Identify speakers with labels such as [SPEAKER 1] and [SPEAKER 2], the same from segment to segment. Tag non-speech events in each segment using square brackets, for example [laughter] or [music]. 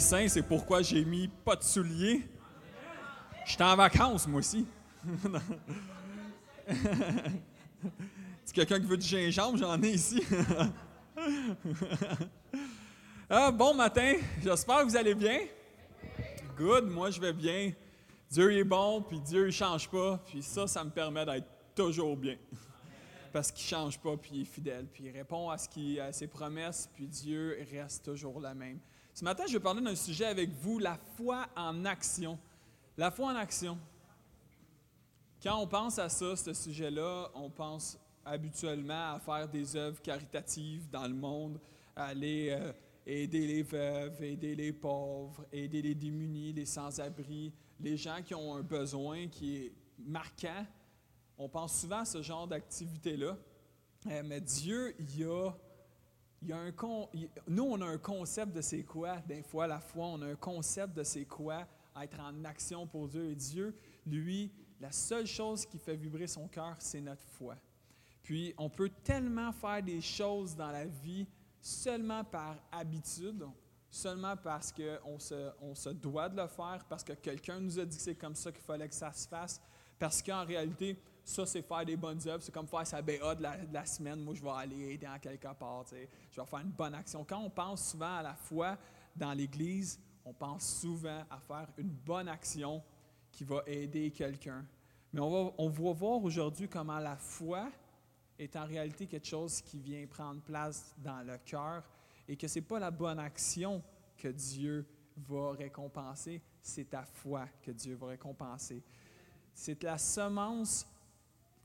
[SPEAKER 1] C'est pourquoi j'ai mis pas de souliers. J'étais en vacances, moi aussi. [laughs] C'est quelqu'un qui veut du gingembre, j'en ai ici. [laughs] ah, bon matin, j'espère que vous allez bien. Good, moi je vais bien. Dieu est bon, puis Dieu ne change pas, puis ça, ça me permet d'être toujours bien. [laughs] Parce qu'il ne change pas, puis il est fidèle, puis il répond à, ce qui, à ses promesses, puis Dieu reste toujours la même. Ce matin, je vais parler d'un sujet avec vous, la foi en action. La foi en action. Quand on pense à ça, ce sujet-là, on pense habituellement à faire des œuvres caritatives dans le monde, à aller euh, aider les veuves, aider les pauvres, aider les démunis, les sans-abri, les gens qui ont un besoin qui est marquant. On pense souvent à ce genre d'activité-là. Euh, mais Dieu, il a nous, on a un concept de c'est quoi, des fois, la foi, on a un concept de c'est quoi être en action pour Dieu. Et Dieu, lui, la seule chose qui fait vibrer son cœur, c'est notre foi. Puis, on peut tellement faire des choses dans la vie seulement par habitude, seulement parce qu'on se, on se doit de le faire, parce que quelqu'un nous a dit que c'est comme ça qu'il fallait que ça se fasse, parce qu'en réalité, ça, c'est faire des bonnes œuvres. C'est comme faire sa BA de la, semaine. Moi, je vais aller aider en quelque part. Je vais faire une bonne action. Quand on pense souvent à la foi dans l'Église, on pense souvent à faire une bonne action qui va aider quelqu'un. Mais on va, on va voir aujourd'hui comment la foi est en réalité quelque chose qui vient prendre place dans le cœur et que ce n'est pas la bonne action que Dieu va récompenser, c'est ta foi que Dieu va récompenser. C'est la semence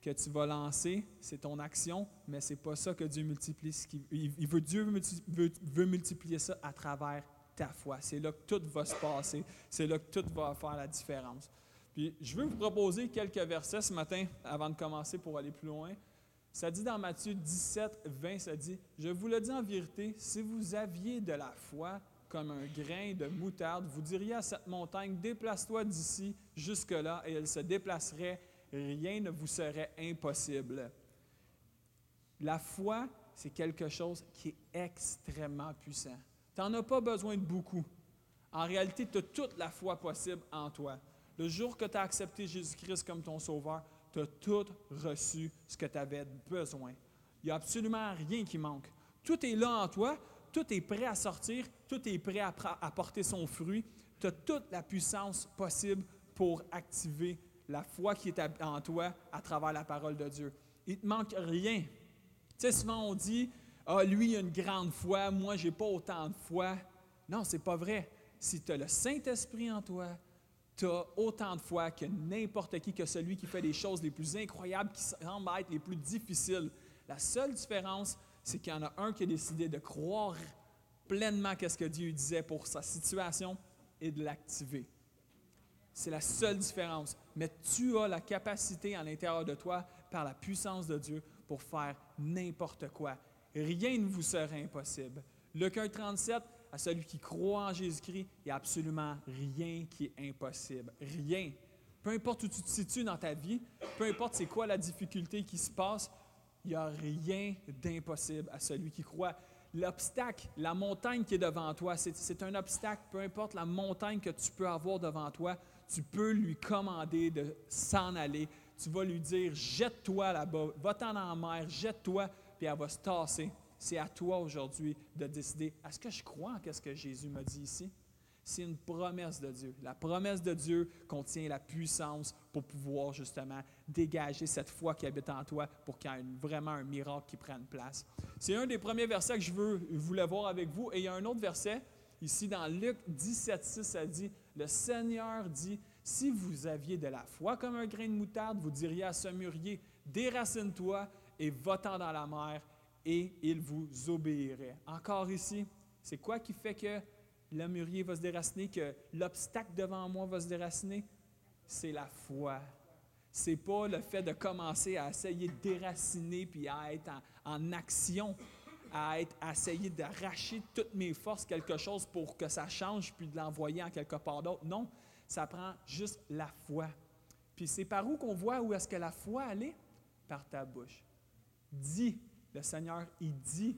[SPEAKER 1] que tu vas lancer, c'est ton action, mais ce n'est pas ça que Dieu multiplie. Veut, Dieu veut, multiplier ça à travers ta foi. C'est là que tout va se passer. C'est là que tout va faire la différence. Puis, je veux vous proposer quelques versets ce matin avant de commencer pour aller plus loin. Ça dit dans Matthieu 17, 20, ça dit, Je vous le dis en vérité, si vous aviez de la foi comme un grain de moutarde, vous diriez à cette montagne, déplace-toi d'ici jusque-là, et elle se déplacerait rien ne vous serait impossible. La foi, c'est quelque chose qui est extrêmement puissant. Tu n'en as pas besoin de beaucoup. En réalité, tu as toute la foi possible en toi. Le jour que tu as accepté Jésus-Christ comme ton sauveur, tu as tout reçu ce que tu avais besoin. Il n'y a absolument rien qui manque. Tout est là en toi, tout est prêt à sortir, tout est prêt à, à porter son fruit. Tu as toute la puissance possible pour activer la foi qui est en toi à travers la parole de Dieu. Il ne te manque rien. Tu sais, souvent on dit, ah, lui, il a une grande foi, moi, je n'ai pas autant de foi. Non, ce n'est pas vrai. Si tu as le Saint-Esprit en toi, tu as autant de foi que n'importe qui, que celui qui fait les choses les plus incroyables, qui semblent être les plus difficiles. La seule différence, c'est qu'il y en a un qui a décidé de croire pleinement ce que Dieu disait pour sa situation et de l'activer. C'est la seule différence. Mais tu as la capacité à l'intérieur de toi, par la puissance de Dieu, pour faire n'importe quoi. Rien ne vous sera impossible. Luc 1, 37, à celui qui croit en Jésus-Christ, il n'y a absolument rien qui est impossible. Rien. Peu importe où tu te situes dans ta vie, peu importe c'est quoi la difficulté qui se passe, il n'y a rien d'impossible à celui qui croit. L'obstacle, la montagne qui est devant toi, c'est un obstacle, peu importe la montagne que tu peux avoir devant toi, tu peux lui commander de s'en aller. Tu vas lui dire, jette-toi là-bas, va-t'en en mer, jette-toi, puis elle va se tasser. C'est à toi aujourd'hui de décider, est-ce que je crois en ce que Jésus m'a dit ici? C'est une promesse de Dieu. La promesse de Dieu contient la puissance pour pouvoir justement dégager cette foi qui habite en toi pour qu'il y ait vraiment un miracle qui prenne place. C'est un des premiers versets que je veux, voulais voir avec vous. Et il y a un autre verset, ici dans Luc 17, 6, ça dit le Seigneur dit, si vous aviez de la foi comme un grain de moutarde, vous diriez à ce mûrier, déracine-toi et va-t'en dans la mer, et il vous obéirait. Encore ici, c'est quoi qui fait que le mûrier va se déraciner, que l'obstacle devant moi va se déraciner? C'est la foi. C'est pas le fait de commencer à essayer de déraciner puis à être en, en action, à, être, à essayer d'arracher toutes mes forces quelque chose pour que ça change puis de l'envoyer en quelque part d'autre. Non, ça prend juste la foi. Puis c'est par où qu'on voit où est-ce que la foi allait? Par ta bouche. Dis, le Seigneur, il dit,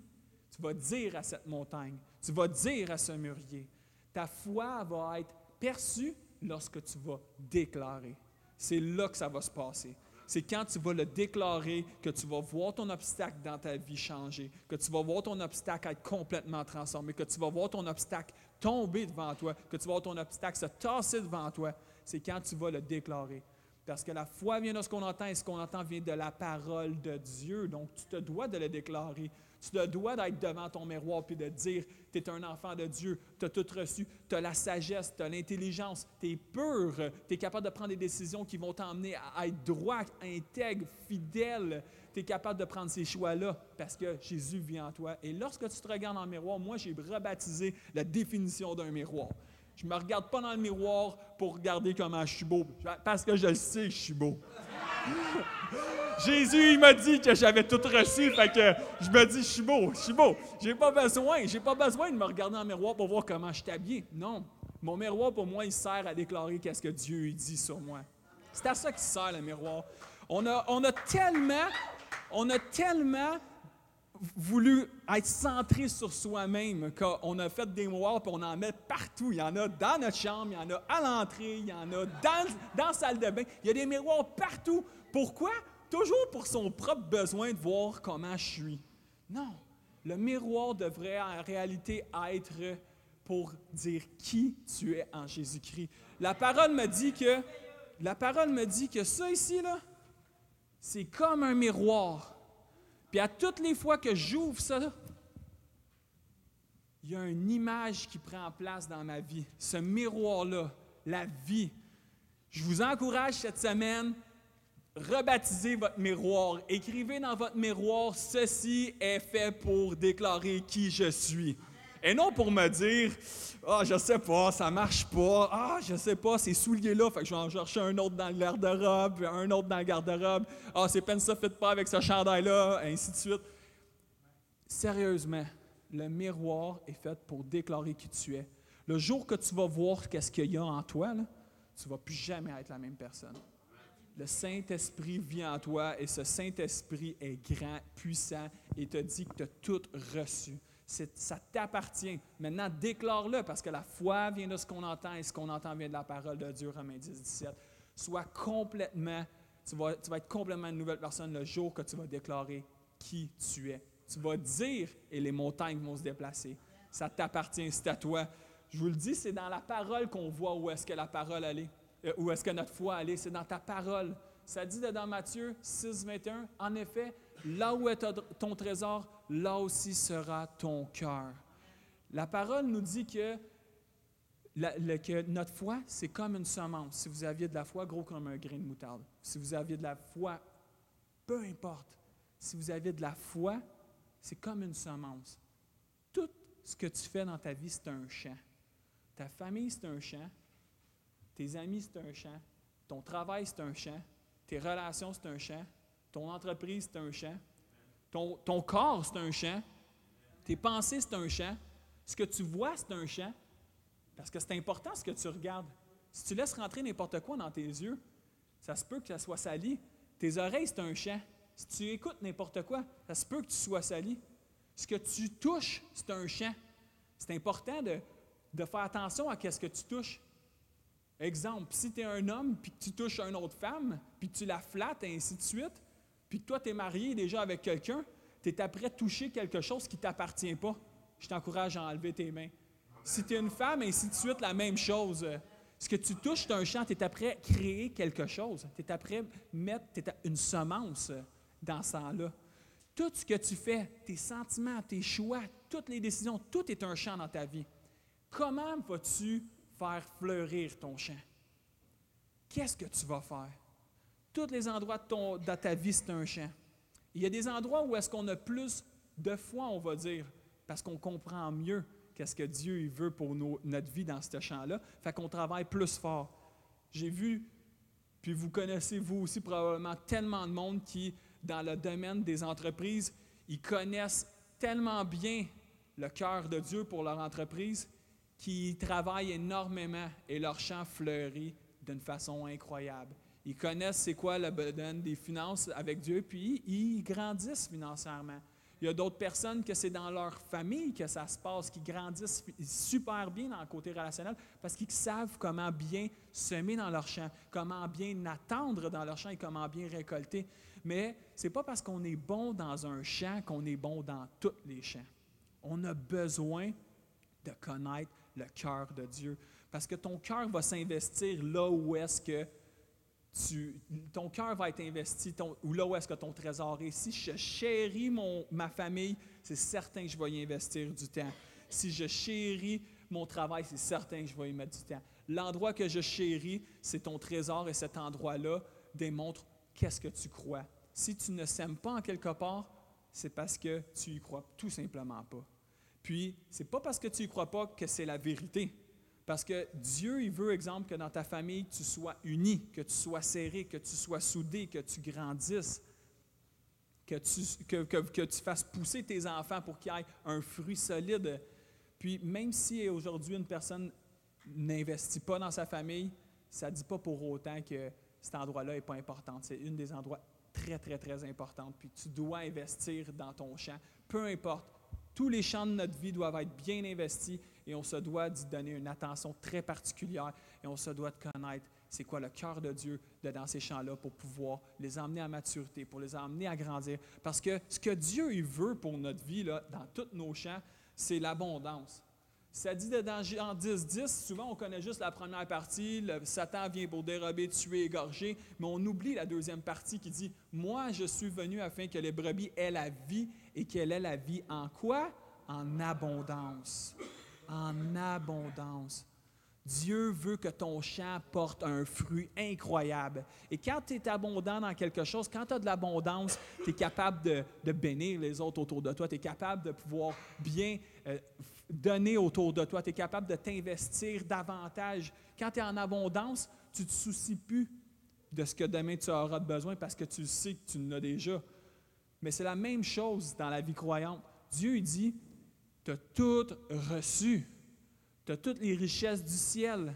[SPEAKER 1] tu vas dire à cette montagne, tu vas dire à ce mûrier. Ta foi va être perçue lorsque tu vas déclarer. C'est là que ça va se passer. C'est quand tu vas le déclarer que tu vas voir ton obstacle dans ta vie changer, que tu vas voir ton obstacle être complètement transformé, que tu vas voir ton obstacle tomber devant toi, que tu vas voir ton obstacle se tasser devant toi. C'est quand tu vas le déclarer. Parce que la foi vient de ce qu'on entend et ce qu'on entend vient de la parole de Dieu. Donc, tu te dois de le déclarer. Tu te dois d'être devant ton miroir puis de dire Tu es un enfant de Dieu, tu as tout reçu, tu as la sagesse, tu as l'intelligence, tu es pur, tu es capable de prendre des décisions qui vont t'emmener à être droit, intègre, fidèle. Tu es capable de prendre ces choix-là parce que Jésus vit en toi. Et lorsque tu te regardes dans le miroir, moi, j'ai rebaptisé la définition d'un miroir. Je ne me regarde pas dans le miroir pour regarder comment je suis beau, parce que je le sais que je suis beau. Jésus, il m'a dit que j'avais tout reçu, fait que je me dis, je suis beau, je suis beau. J'ai pas besoin, j'ai pas besoin de me regarder le miroir pour voir comment je suis. Non, mon miroir, pour moi, il sert à déclarer qu'est-ce que Dieu dit sur moi. C'est à ça qu'il sert, le miroir. On a, on a tellement, on a tellement voulu être centré sur soi-même qu'on a fait des miroirs puis on en met partout. Il y en a dans notre chambre, il y en a à l'entrée, il y en a dans, dans la salle de bain. Il y a des miroirs partout. Pourquoi? Toujours pour son propre besoin de voir comment je suis. Non, le miroir devrait en réalité être pour dire qui tu es en Jésus-Christ. La parole me dit que la parole me dit que ça ici là, c'est comme un miroir puis à toutes les fois que j'ouvre ça, il y a une image qui prend place dans ma vie. Ce miroir-là, la vie. Je vous encourage cette semaine, rebaptisez votre miroir. Écrivez dans votre miroir, ceci est fait pour déclarer qui je suis. Et non pour me dire, ah, je sais pas, ça marche pas, ah, je sais pas, ces souliers-là, fait que je vais en chercher un autre dans le garde-robe, un autre dans le garde-robe, ah, ces peines ça fait pas avec ce chandail-là, ainsi de suite. Sérieusement, le miroir est fait pour déclarer qui tu es. Le jour que tu vas voir qu'est-ce qu'il y a en toi, tu vas plus jamais être la même personne. Le Saint-Esprit vit en toi et ce Saint-Esprit est grand, puissant et te dit que tu as tout reçu ça t'appartient. Maintenant, déclare-le parce que la foi vient de ce qu'on entend et ce qu'on entend vient de la parole de Dieu, Romains 10, 17. Sois complètement, tu vas, tu vas être complètement une nouvelle personne le jour que tu vas déclarer qui tu es. Tu vas dire et les montagnes vont se déplacer. Ça t'appartient, c'est à toi. Je vous le dis, c'est dans la parole qu'on voit où est-ce que la parole allait, euh, où est-ce que notre foi allait. C'est dans ta parole. Ça dit dans Matthieu 6, 21, en effet, là où est ton trésor, là aussi sera ton cœur. La parole nous dit que, notre foi, c'est comme une semence. Si vous aviez de la foi, gros comme un grain de moutarde. Si vous aviez de la foi, peu importe. Si vous aviez de la foi, c'est comme une semence. Tout ce que tu fais dans ta vie, c'est un champ. Ta famille, c'est un champ. Tes amis, c'est un champ. Ton travail, c'est un champ. Tes relations, c'est un champ. Ton entreprise, c'est un champ. Ton, corps, c'est un champ. Tes pensées, c'est un champ. Ce que tu vois, c'est un champ. Parce que c'est important ce que tu regardes. Si tu laisses rentrer n'importe quoi dans tes yeux, ça se peut que ça soit sali. Tes oreilles, c'est un champ. Si tu écoutes n'importe quoi, ça se peut que tu sois sali. Ce que tu touches, c'est un champ. C'est important de, faire attention à ce que tu touches. Exemple, si tu es un homme puis que tu touches une autre femme, puis tu la flattes et ainsi de suite, puis toi, tu es marié déjà avec quelqu'un, tu es après toucher quelque chose qui ne t'appartient pas, je t'encourage à enlever tes mains. Si tu es une femme, ainsi de suite, la même chose. Ce que tu touches d'un champ, tu es après créer quelque chose. Tu es après mettre une semence dans ce sang-là. Tout ce que tu fais, tes sentiments, tes choix, toutes les décisions, tout est un champ dans ta vie. Comment vas-tu faire fleurir ton champ? Qu'est-ce que tu vas faire? Tous les endroits de, ta vie, c'est un champ. Il y a des endroits où est-ce qu'on a plus de foi, on va dire, parce qu'on comprend mieux qu'est-ce que Dieu il veut pour notre vie dans ce champ-là. Fait qu'on travaille plus fort. J'ai vu, puis vous connaissez vous aussi probablement tellement de monde qui, dans le domaine des entreprises, ils connaissent tellement bien le cœur de Dieu pour leur entreprise qu'ils travaillent énormément et leur champ fleurit d'une façon incroyable. Ils connaissent c'est quoi le domaine des finances avec Dieu, puis ils grandissent financièrement. Il y a d'autres personnes que c'est dans leur famille que ça se passe, qui grandissent super bien dans le côté relationnel parce qu'ils savent comment bien semer dans leur champ, comment bien attendre dans leur champ et comment bien récolter. Mais ce n'est pas parce qu'on est bon dans un champ qu'on est bon dans tous les champs. On a besoin de connaître le cœur de Dieu parce que ton cœur va s'investir là où est-ce que ton cœur va être investi, ou là où est-ce que ton trésor est. Si je chéris ma famille, c'est certain que je vais y investir du temps. Si je chéris mon travail, c'est certain que je vais y mettre du temps. L'endroit que je chéris, c'est ton trésor et cet endroit-là démontre qu'est-ce que tu crois. Si tu ne s'aimes pas en quelque part, c'est parce que tu y crois tout simplement pas. Puis, c'est pas parce que tu y crois pas que c'est la vérité. Parce que Dieu, il veut, exemple, que dans ta famille, tu sois uni, que tu sois serré, que tu sois soudé, que tu grandisses, que tu, que, tu fasses pousser tes enfants pour qu'ils aient un fruit solide. Puis même si aujourd'hui une personne n'investit pas dans sa famille, ça ne dit pas pour autant que cet endroit-là n'est pas important. C'est une des endroits très, très, très importants. Puis tu dois investir dans ton champ. Peu importe. Tous les champs de notre vie doivent être bien investis et on se doit d'y donner une attention très particulière et on se doit de connaître c'est quoi le cœur de Dieu dans ces champs-là pour pouvoir les emmener à maturité, pour les emmener à grandir. Parce que ce que Dieu il veut pour notre vie, là, dans tous nos champs, c'est l'abondance. Ça dit dans Jean 10, 10, souvent on connaît juste la première partie, le Satan vient pour dérober, tuer, égorger, mais on oublie la deuxième partie qui dit, moi je suis venu afin que les brebis aient la vie et qu'elle ait la vie en quoi? En abondance en abondance. Dieu veut que ton champ porte un fruit incroyable. Et quand tu es abondant dans quelque chose, quand tu as de l'abondance, tu es capable de, bénir les autres autour de toi, tu es capable de pouvoir bien euh, donner autour de toi, tu es capable de t'investir davantage. Quand tu es en abondance, tu ne te soucies plus de ce que demain tu auras besoin parce que tu sais que tu l'as déjà. Mais c'est la même chose dans la vie croyante. Dieu dit, tu as tout reçu. Tu as toutes les richesses du ciel.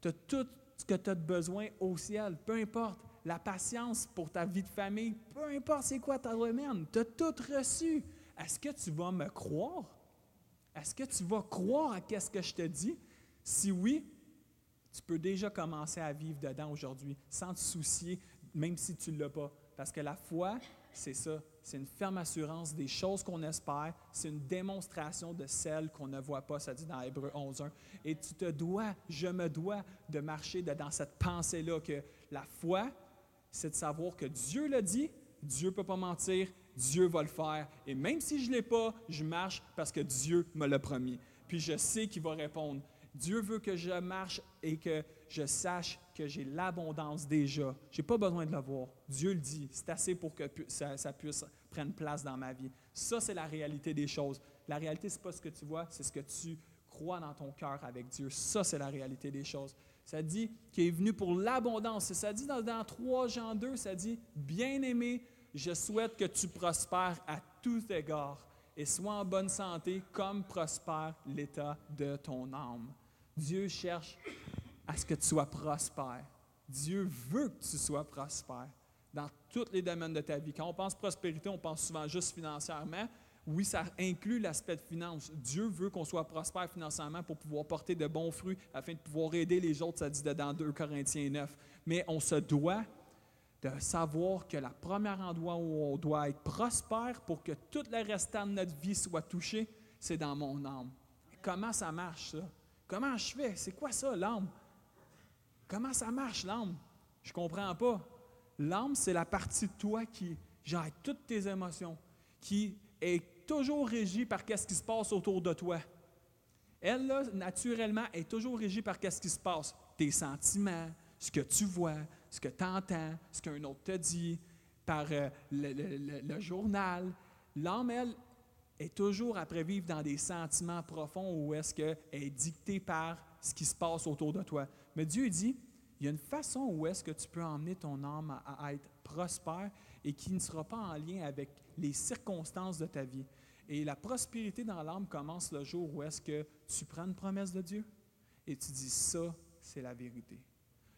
[SPEAKER 1] Tu as tout ce que tu as besoin au ciel. Peu importe. La patience pour ta vie de famille, peu importe c'est quoi ta remède, tu as tout reçu. Est-ce que tu vas me croire? Est-ce que tu vas croire à ce que je te dis? Si oui, tu peux déjà commencer à vivre dedans aujourd'hui sans te soucier, même si tu ne l'as pas. Parce que la foi, c'est ça. C'est une ferme assurance des choses qu'on espère. C'est une démonstration de celles qu'on ne voit pas, ça dit dans Hébreu 11.1. Et tu te dois, je me dois de marcher dans cette pensée-là que la foi, c'est de savoir que Dieu l'a dit, Dieu ne peut pas mentir, Dieu va le faire. Et même si je ne l'ai pas, je marche parce que Dieu me l'a promis. Puis je sais qu'il va répondre. Dieu veut que je marche et que je sache que j'ai l'abondance déjà. Je n'ai pas besoin de le voir. Dieu le dit. C'est assez pour que ça, puisse prendre place dans ma vie. Ça, c'est la réalité des choses. La réalité, ce n'est pas ce que tu vois, c'est ce que tu crois dans ton cœur avec Dieu. Ça, c'est la réalité des choses. Ça dit qu'il est venu pour l'abondance. Ça dit dans, dans 3 Jean 2, ça dit, Bien-aimé, je souhaite que tu prospères à tous égards et sois en bonne santé comme prospère l'état de ton âme. Dieu cherche à ce que tu sois prospère. Dieu veut que tu sois prospère dans tous les domaines de ta vie. Quand on pense prospérité, on pense souvent juste financièrement. Oui, ça inclut l'aspect de finance. Dieu veut qu'on soit prospère financièrement pour pouvoir porter de bons fruits afin de pouvoir aider les autres, ça dit dans 2 Corinthiens 9. Mais on se doit de savoir que le premier endroit où on doit être prospère pour que tout le restant de notre vie soit touché, c'est dans mon âme. Comment ça marche, ça? Comment je fais? C'est quoi ça, l'âme? Comment ça marche, l'âme? Je ne comprends pas. L'âme, c'est la partie de toi qui gère toutes tes émotions, qui est toujours régie par ce qui se passe autour de toi. Elle, là, naturellement, est toujours régie par ce qui se passe. Tes sentiments, ce que tu vois, ce que tu entends, ce qu'un autre te dit, par euh, le, journal. L'âme, elle, est toujours après vivre dans des sentiments profonds ou est-ce qu'elle est dictée par ce qui se passe autour de toi. Mais Dieu dit, il y a une façon où est-ce que tu peux emmener ton âme à, être prospère et qui ne sera pas en lien avec les circonstances de ta vie. Et la prospérité dans l'âme commence le jour où est-ce que tu prends une promesse de Dieu et tu dis ça, c'est la vérité.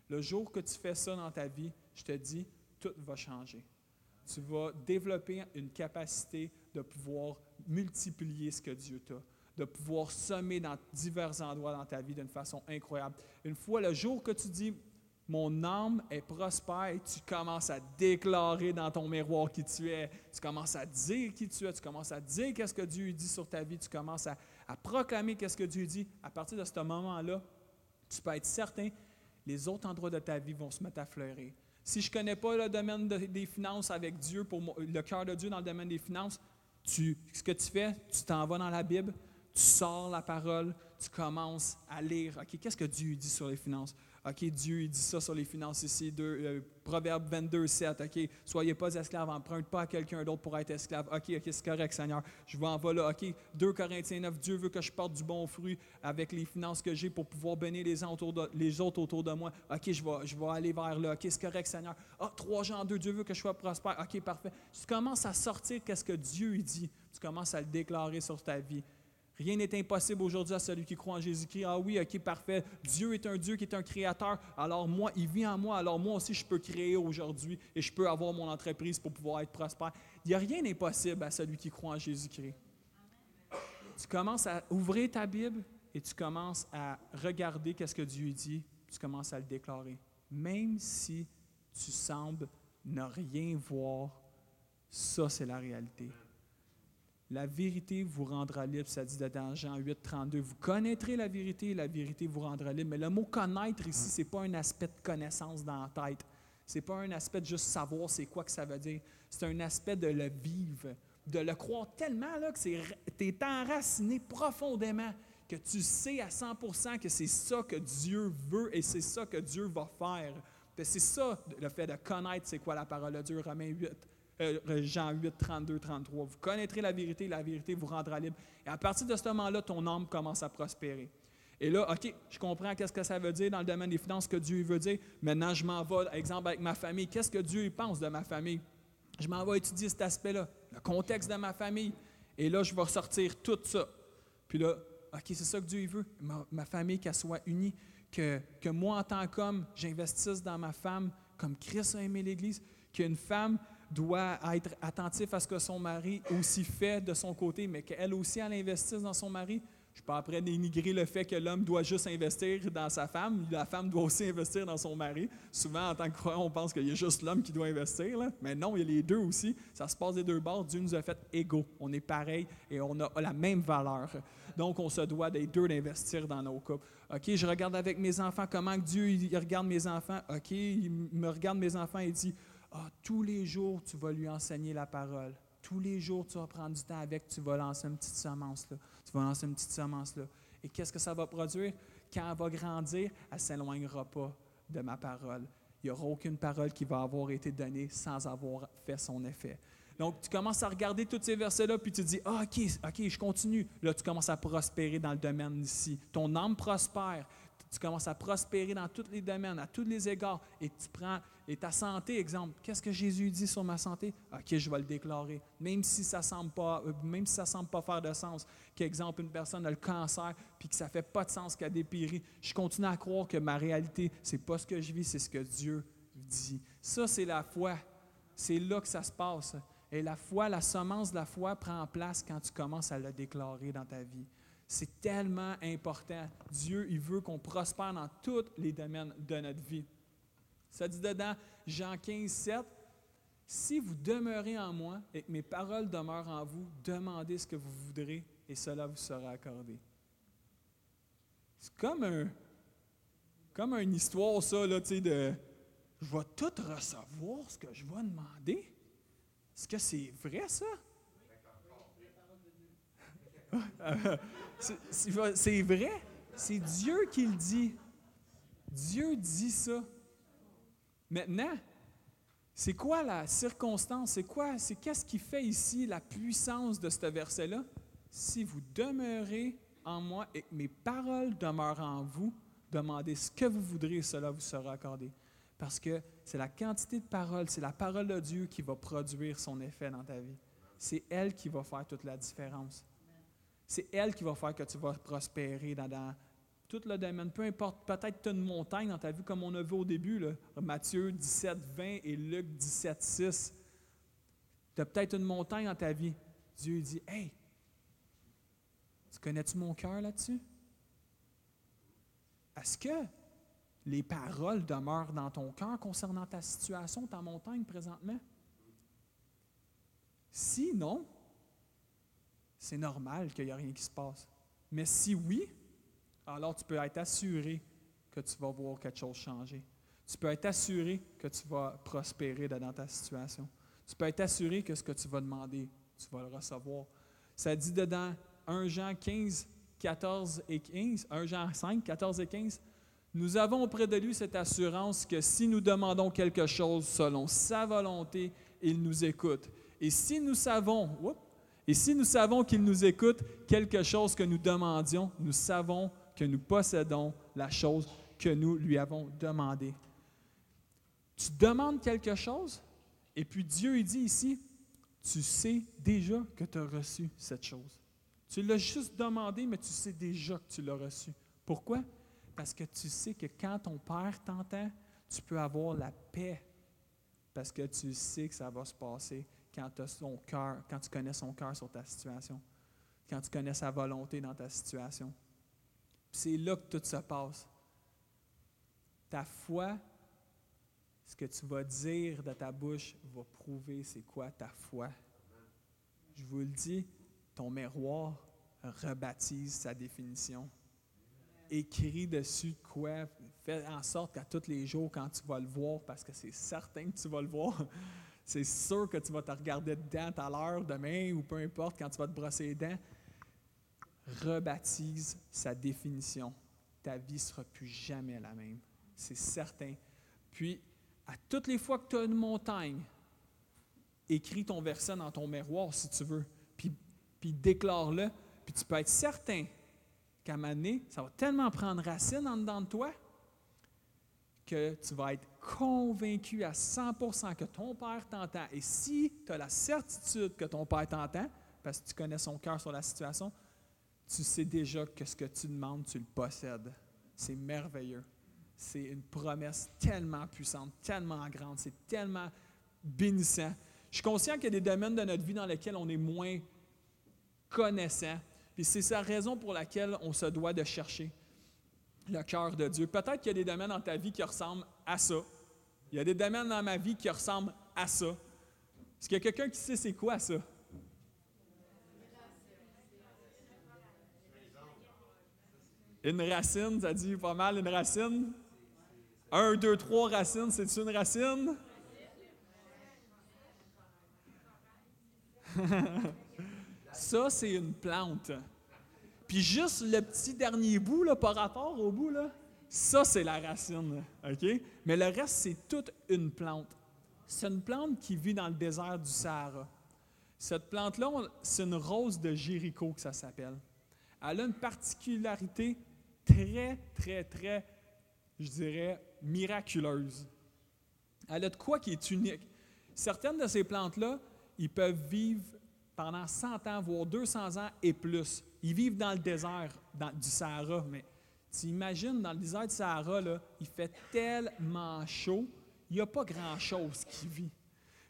[SPEAKER 1] Le jour que tu fais ça dans ta vie, je te dis, tout va changer. Tu vas développer une capacité de pouvoir multiplier ce que Dieu t'a, de pouvoir semer dans divers endroits dans ta vie d'une façon incroyable. Une fois, le jour que tu dis, mon âme est prospère, tu commences à déclarer dans ton miroir qui tu es, tu commences à dire qui tu es, tu commences à dire qu'est-ce que Dieu dit sur ta vie, tu commences à, proclamer qu'est-ce que Dieu dit. À partir de ce moment-là, tu peux être certain, les autres endroits de ta vie vont se mettre à fleurir. Si je ne connais pas le domaine des finances avec Dieu, le cœur de Dieu dans le domaine des finances, ce que tu fais, tu t'en vas dans la Bible, tu sors la parole, tu commences à lire. OK, qu'est-ce que Dieu dit sur les finances? OK, Dieu dit ça sur les finances ici, euh, Proverbe 22, 7. OK, soyez pas esclaves, emprunte pas à quelqu'un d'autre pour être esclave. OK, OK, c'est correct, Seigneur. Je vais en là. OK, 2 Corinthiens 9, Dieu veut que je porte du bon fruit avec les finances que j'ai pour pouvoir bénir les, les autres autour de moi. OK, je vais, je vais aller vers là. OK, c'est correct, Seigneur. Ah, 3 Jean 2, Dieu veut que je sois prospère. OK, parfait. Tu commences à sortir qu'est-ce que Dieu dit. Tu commences à le déclarer sur ta vie. Rien n'est impossible aujourd'hui à celui qui croit en Jésus-Christ. Ah oui, ok, parfait. Dieu est un Dieu qui est un créateur. Alors moi, il vit en moi. Alors moi aussi, je peux créer aujourd'hui et je peux avoir mon entreprise pour pouvoir être prospère. Il n'y a rien d'impossible à celui qui croit en Jésus-Christ. Tu commences à ouvrir ta Bible et tu commences à regarder qu'est-ce que Dieu dit. Tu commences à le déclarer. Même si tu sembles ne rien voir, ça c'est la réalité. La vérité vous rendra libre, ça dit dans Jean 8, 32. Vous connaîtrez la vérité et la vérité vous rendra libre. Mais le mot connaître ici, ce n'est pas un aspect de connaissance dans la tête. Ce n'est pas un aspect de juste savoir c'est quoi que ça veut dire. C'est un aspect de le vivre, de le croire tellement là, que tu es enraciné profondément, que tu sais à 100% que c'est ça que Dieu veut et c'est ça que Dieu va faire. C'est ça le fait de connaître c'est quoi la parole de Dieu, Romains 8. Euh, Jean 8, 32, 33. Vous connaîtrez la vérité, la vérité vous rendra libre. Et à partir de ce moment-là, ton âme commence à prospérer. Et là, OK, je comprends qu'est-ce que ça veut dire dans le domaine des finances, ce que Dieu veut dire. Maintenant, je m'en vais, exemple, avec ma famille. Qu'est-ce que Dieu pense de ma famille? Je m'en vais étudier cet aspect-là, le contexte de ma famille. Et là, je vais ressortir tout ça. Puis là, OK, c'est ça que Dieu veut. Ma, famille, qu'elle soit unie. Que, que moi, en tant qu'homme, j'investisse dans ma femme comme Christ a aimé l'Église. Qu'une femme doit être attentif à ce que son mari aussi fait de son côté, mais qu'elle aussi, elle investisse dans son mari. Je ne peux pas après dénigrer le fait que l'homme doit juste investir dans sa femme. La femme doit aussi investir dans son mari. Souvent, en tant que croyant, on pense qu'il y a juste l'homme qui doit investir. Mais non, il y a les deux aussi. Ça se passe des deux bords. Dieu nous a fait égaux. On est pareil et on a la même valeur. Donc, on se doit des deux d'investir dans nos couples. OK, je regarde avec mes enfants comment Dieu regarde mes enfants. OK, il me regarde mes enfants et dit ah, tous les jours, tu vas lui enseigner la parole. Tous les jours, tu vas prendre du temps avec, tu vas lancer une petite semence là. Tu vas lancer une petite semence là. Et qu'est-ce que ça va produire? Quand elle va grandir, elle ne s'éloignera pas de ma parole. Il n'y aura aucune parole qui va avoir été donnée sans avoir fait son effet. Donc, tu commences à regarder tous ces versets-là, puis tu dis, ah, OK, OK, je continue. Là, tu commences à prospérer dans le domaine ici. Ton âme prospère tu commences à prospérer dans tous les domaines, à tous les égards, et tu prends, et ta santé, exemple, qu'est-ce que Jésus dit sur ma santé? OK, je vais le déclarer, même si ça semble euh, si semble pas faire de sens. Qu'exemple, une personne a le cancer, puis que ça fait pas de sens qu'elle dépérit. Je continue à croire que ma réalité, c'est pas ce que je vis, c'est ce que Dieu dit. Ça, c'est la foi. C'est là que ça se passe. Et la foi, la semence de la foi prend place quand tu commences à le déclarer dans ta vie. C'est tellement important. Dieu, il veut qu'on prospère dans tous les domaines de notre vie. Ça dit dedans, Jean 15, 7, Si vous demeurez en moi et que mes paroles demeurent en vous, demandez ce que vous voudrez et cela vous sera accordé. C'est comme un, comme une histoire, ça, là, tu sais, de je vais tout recevoir ce que je vais demander. Est-ce que c'est vrai, ça? C'est vrai? C'est Dieu qui le dit. Dieu dit ça. Maintenant, C'est quoi la circonstance? C'est quoi? C'est qu'est-ce qui fait ici la puissance de ce verset-là? Si vous demeurez en moi et que mes paroles demeurent en vous, demandez ce que vous voudrez, cela vous sera accordé. Parce que c'est la quantité de paroles, c'est la parole de Dieu qui va produire son effet dans ta vie. C'est elle qui va faire toute la différence. C'est elle qui va faire que tu vas prospérer dans, dans tout le domaine. Peu importe, peut-être tu as une montagne dans ta vie, comme on a vu au début, Matthieu 17, 20 et Luc 17, 6. Tu as peut-être une montagne dans ta vie. Dieu dit Hey, tu connais-tu mon cœur là-dessus? Est-ce que les paroles demeurent dans ton cœur concernant ta situation, ta montagne présentement? Si non, c'est normal qu'il n'y a rien qui se passe. Mais si oui, alors tu peux être assuré que tu vas voir quelque chose changer. Tu peux être assuré que tu vas prospérer dans ta situation. Tu peux être assuré que ce que tu vas demander, tu vas le recevoir. Ça dit dedans 1 Jean 15, 14 et 15, 1 Jean 5, 14 et 15, nous avons auprès de lui cette assurance que si nous demandons quelque chose selon sa volonté, il nous écoute. Et si nous savons, et si nous savons qu'il nous écoute quelque chose que nous demandions, nous savons que nous possédons la chose que nous lui avons demandé. Tu demandes quelque chose, et puis Dieu il dit ici, tu sais déjà que tu as reçu cette chose. Tu l'as juste demandé, mais tu sais déjà que tu l'as reçu. Pourquoi? Parce que tu sais que quand ton Père t'entend, tu peux avoir la paix. Parce que tu sais que ça va se passer quand, as son quand tu connais son cœur sur ta situation, quand tu connais sa volonté dans ta situation. C'est là que tout se passe. Ta foi, ce que tu vas dire de ta bouche va prouver c'est quoi ta foi. Je vous le dis, ton miroir rebaptise sa définition. Écris dessus quoi, fais en sorte qu'à tous les jours, quand tu vas le voir, parce que c'est certain que tu vas le voir, [laughs] c'est sûr que tu vas te regarder dedans à l'heure, demain, ou peu importe, quand tu vas te brosser les dents, rebaptise sa définition. Ta vie ne sera plus jamais la même. C'est certain. Puis, à toutes les fois que tu as une montagne, écris ton verset dans ton miroir si tu veux, puis, puis déclare-le, puis tu peux être certain qu'à un moment ça va tellement prendre racine en dedans de toi que tu vas être convaincu à 100% que ton Père t'entend. Et si tu as la certitude que ton Père t'entend, parce que tu connais son cœur sur la situation, tu sais déjà que ce que tu demandes, tu le possèdes. C'est merveilleux. C'est une promesse tellement puissante, tellement grande, c'est tellement bénissant. Je suis conscient qu'il y a des domaines de notre vie dans lesquels on est moins connaissant. Puis c'est sa raison pour laquelle on se doit de chercher le cœur de Dieu. Peut-être qu'il y a des domaines dans ta vie qui ressemblent à ça. Il y a des domaines dans ma vie qui ressemblent à ça. Est-ce qu'il y a quelqu'un qui sait c'est quoi ça? Une racine, ça dit pas mal une racine? Un, deux, trois racines, c'est une racine? [laughs] ça, c'est une plante. Puis juste le petit dernier bout, là, par rapport au bout, là, ça, c'est la racine. Mais le reste, c'est toute une plante. C'est une plante qui vit dans le désert du Sahara. Cette plante-là, c'est une rose de Jéricho que ça s'appelle. Elle a une particularité très, très, très, je dirais, miraculeuse. Elle a de quoi qui est unique. Certaines de ces plantes-là, ils peuvent vivre pendant 100 ans, voire 200 ans et plus. Ils vivent dans le désert du Sahara, mais tu imagines, dans le désert du Sahara, là, il fait tellement chaud, il n'y a pas grand-chose qui vit.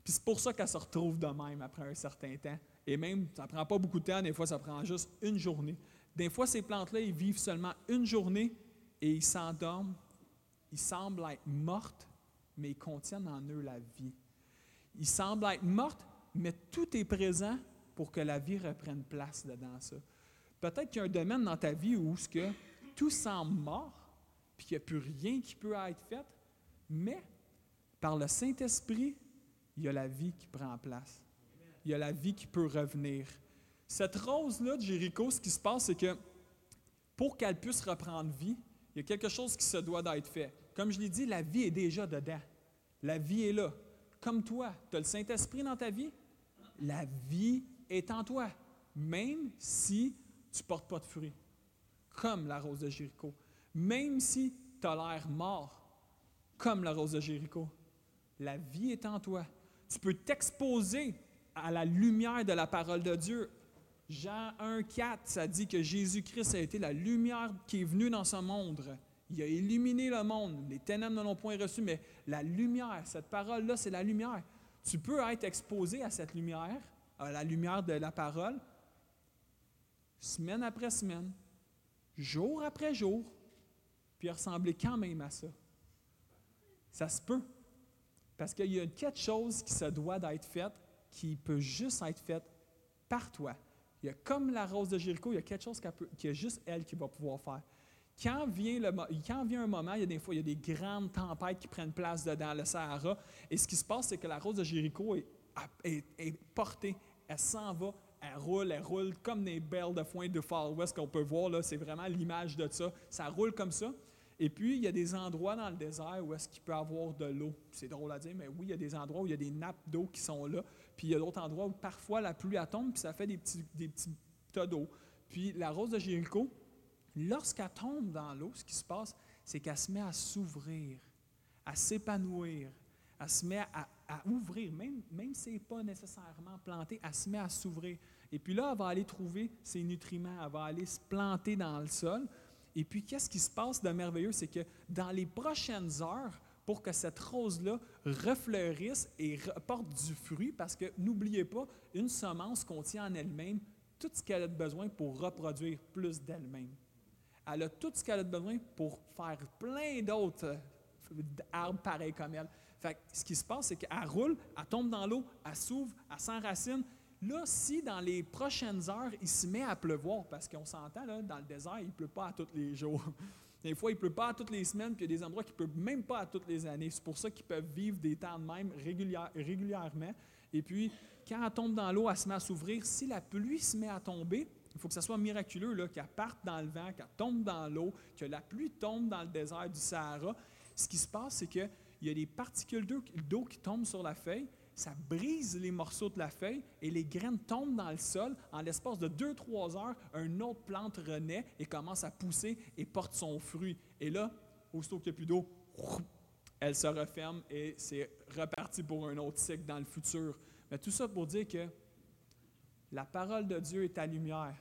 [SPEAKER 1] Puis c'est pour ça qu'elle se retrouve de même après un certain temps. Et même, ça ne prend pas beaucoup de temps, des fois, ça prend juste une journée. Des fois, ces plantes-là, ils vivent seulement une journée et ils s'endorment. Ils semblent être mortes, mais ils contiennent en eux la vie. Ils semblent être mortes, mais tout est présent pour que la vie reprenne place dedans ça. Peut-être qu'il y a un domaine dans ta vie où ce que tout semble mort, puis qu'il n'y a plus rien qui peut être fait, mais par le Saint-Esprit, il y a la vie qui prend place. Il y a la vie qui peut revenir. Cette rose-là de Jéricho, ce qui se passe, c'est que pour qu'elle puisse reprendre vie, il y a quelque chose qui se doit d'être fait. Comme je l'ai dit, la vie est déjà dedans. La vie est là. comme toi, tu as le Saint-Esprit dans ta vie, la vie est en toi, même si tu ne portes pas de fruits, comme la rose de Jéricho. Même si tu as l'air mort, comme la rose de Jéricho. La vie est en toi. Tu peux t'exposer à la lumière de la parole de Dieu. Jean 1, 4, ça dit que Jésus-Christ a été la lumière qui est venue dans ce monde. Il a illuminé le monde. Les ténèbres ne l'ont point reçu, mais la lumière, cette parole-là, c'est la lumière. Tu peux être exposé à cette lumière, à la lumière de la parole, semaine après semaine, jour après jour, puis ressembler quand même à ça. Ça se peut. Parce qu'il y a quelque chose qui se doit d'être fait, qui peut juste être fait par toi. Il y a comme la rose de Jéricho, il y a quelque chose qui est juste elle qui va pouvoir faire. Quand vient, le, quand vient un moment, il y a des fois, il y a des grandes tempêtes qui prennent place dedans le Sahara. Et ce qui se passe, c'est que la rose de Jéricho est, est, portée, elle s'en va, elle roule, elle roule comme des belles de foin de Far West qu'on peut voir. là. C'est vraiment l'image de ça. Ça roule comme ça. Et puis, il y a des endroits dans le désert où est-ce qu'il peut y avoir de l'eau. C'est drôle à dire, mais oui, il y a des endroits où il y a des nappes d'eau qui sont là. Puis, il y a d'autres endroits où parfois la pluie tombe, puis ça fait des petits, des petits tas d'eau. Puis, la rose de Jéricho, Lorsqu'elle tombe dans l'eau, ce qui se passe, c'est qu'elle se met à s'ouvrir, à s'épanouir, elle se met à, ouvrir, même, même si ce n'est pas nécessairement planté, elle se met à s'ouvrir. Et puis là, elle va aller trouver ses nutriments, elle va aller se planter dans le sol. Et puis, qu'est-ce qui se passe de merveilleux? C'est que dans les prochaines heures, pour que cette rose-là refleurisse et porte du fruit, parce que n'oubliez pas, une semence contient en elle-même tout ce qu'elle a besoin pour reproduire plus d'elle-même elle a tout ce qu'elle a besoin pour faire plein d'autres euh, arbres pareils comme elle. Fait ce qui se passe, c'est qu'elle roule, elle tombe dans l'eau, elle s'ouvre, elle s'enracine. Là, si dans les prochaines heures, il se met à pleuvoir, parce qu'on s'entend, dans le désert, il ne pleut pas à tous les jours. [laughs] Des fois, il ne pleut pas toutes les semaines, puis il y a des endroits qui ne pleuvent même pas à toutes les années. C'est pour ça qu'ils peuvent vivre des temps de même régulièrement. Et puis, quand elle tombe dans l'eau, elle se met à s'ouvrir. Si la pluie se met à tomber, il faut que ça soit miraculeux, qu'elle parte dans le vent, qu'elle tombe dans l'eau, que la pluie tombe dans le désert du Sahara. Ce qui se passe, c'est qu'il y a des particules d'eau qui tombent sur la feuille, ça brise les morceaux de la feuille et les graines tombent dans le sol. En l'espace de 2-3 heures, une autre plante renaît et commence à pousser et porte son fruit. Et là, aussitôt qu'il n'y a plus d'eau, elle se referme et c'est reparti pour un autre cycle dans le futur. Mais tout ça pour dire que la parole de Dieu est ta lumière.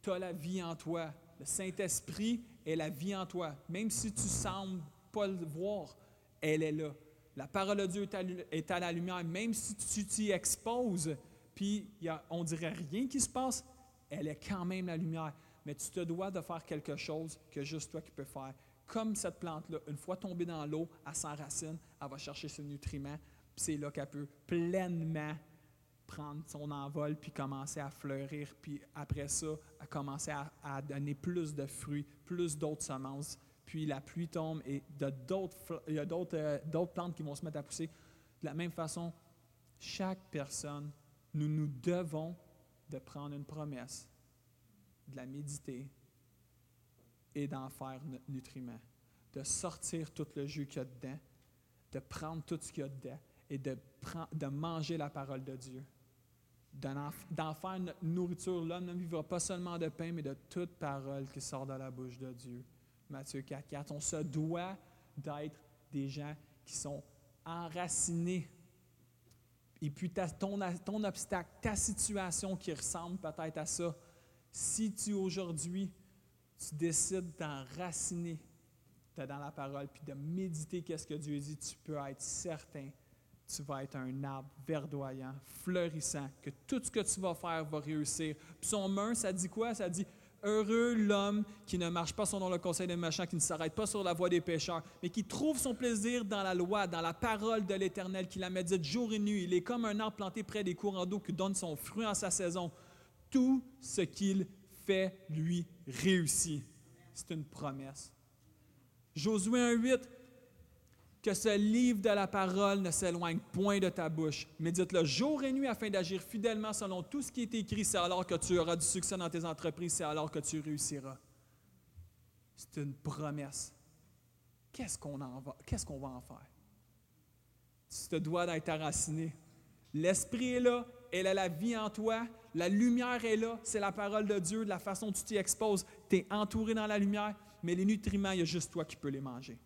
[SPEAKER 1] Tu as la vie en toi. Le Saint-Esprit est la vie en toi. Même si tu sembles pas le voir, elle est là. La parole de Dieu est à la lumière. Même si tu t'y exposes, puis on dirait rien qui se passe, elle est quand même la lumière. Mais tu te dois de faire quelque chose que juste toi qui peux faire. Comme cette plante-là, une fois tombée dans l'eau, elle s'enracine, elle va chercher ses nutriments, puis c'est là qu'elle peut pleinement prendre son envol, puis commencer à fleurir, puis après ça, à commencer à, donner plus de fruits, plus d'autres semences. Puis la pluie tombe et il y a euh, d'autres plantes qui vont se mettre à pousser. De la même façon, chaque personne, nous nous devons de prendre une promesse, de la méditer et d'en faire notre nutriment, de sortir tout le jus qu'il y a dedans, de prendre tout ce qu'il y a dedans et de, de manger la parole de Dieu d'en faire notre nourriture. L'homme ne vivra pas seulement de pain, mais de toute parole qui sort de la bouche de Dieu. Matthieu 4, 4. On se doit d'être des gens qui sont enracinés. Et puis ton, ton obstacle, ta situation qui ressemble peut-être à ça, si tu aujourd'hui, tu décides d'enraciner dans la parole, puis de méditer qu'est-ce que Dieu dit, tu peux être certain tu vas être un arbre verdoyant, fleurissant, que tout ce que tu vas faire va réussir. Puis son main, ça dit quoi? Ça dit Heureux l'homme qui ne marche pas selon le conseil des méchants, qui ne s'arrête pas sur la voie des pécheurs, mais qui trouve son plaisir dans la loi, dans la parole de l'Éternel, qui la médite jour et nuit. Il est comme un arbre planté près des courants d'eau qui donne son fruit en sa saison. Tout ce qu'il fait lui réussit. C'est une promesse. Josué 1.8, que ce livre de la parole ne s'éloigne point de ta bouche. Médite-le jour et nuit afin d'agir fidèlement selon tout ce qui est écrit. C'est alors que tu auras du succès dans tes entreprises, c'est alors que tu réussiras. C'est une promesse. Qu'est-ce qu'on va, qu'est-ce qu'on va en faire? tu te dois d'être enraciné. L'Esprit est là, elle a la vie en toi, la lumière est là, c'est la parole de Dieu, de la façon dont tu t'y exposes. Tu es entouré dans la lumière, mais les nutriments, il y a juste toi qui peux les manger.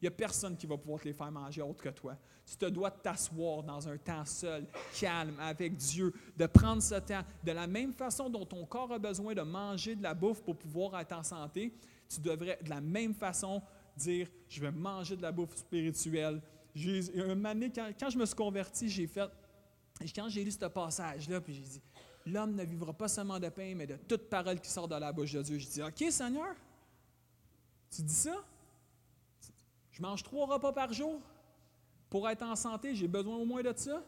[SPEAKER 1] Il n'y a personne qui va pouvoir te les faire manger autre que toi. Tu te dois t'asseoir dans un temps seul, calme, avec Dieu, de prendre ce temps. De la même façon dont ton corps a besoin de manger de la bouffe pour pouvoir être en santé, tu devrais de la même façon dire, je vais manger de la bouffe spirituelle. Un quand, quand je me suis converti, j'ai fait, quand j'ai lu ce passage-là, puis j'ai dit, l'homme ne vivra pas seulement de pain, mais de toute parole qui sort de la bouche de Dieu. Je dis, OK Seigneur, tu dis ça? Je mange trois repas par jour. Pour être en santé, j'ai besoin au moins de ça.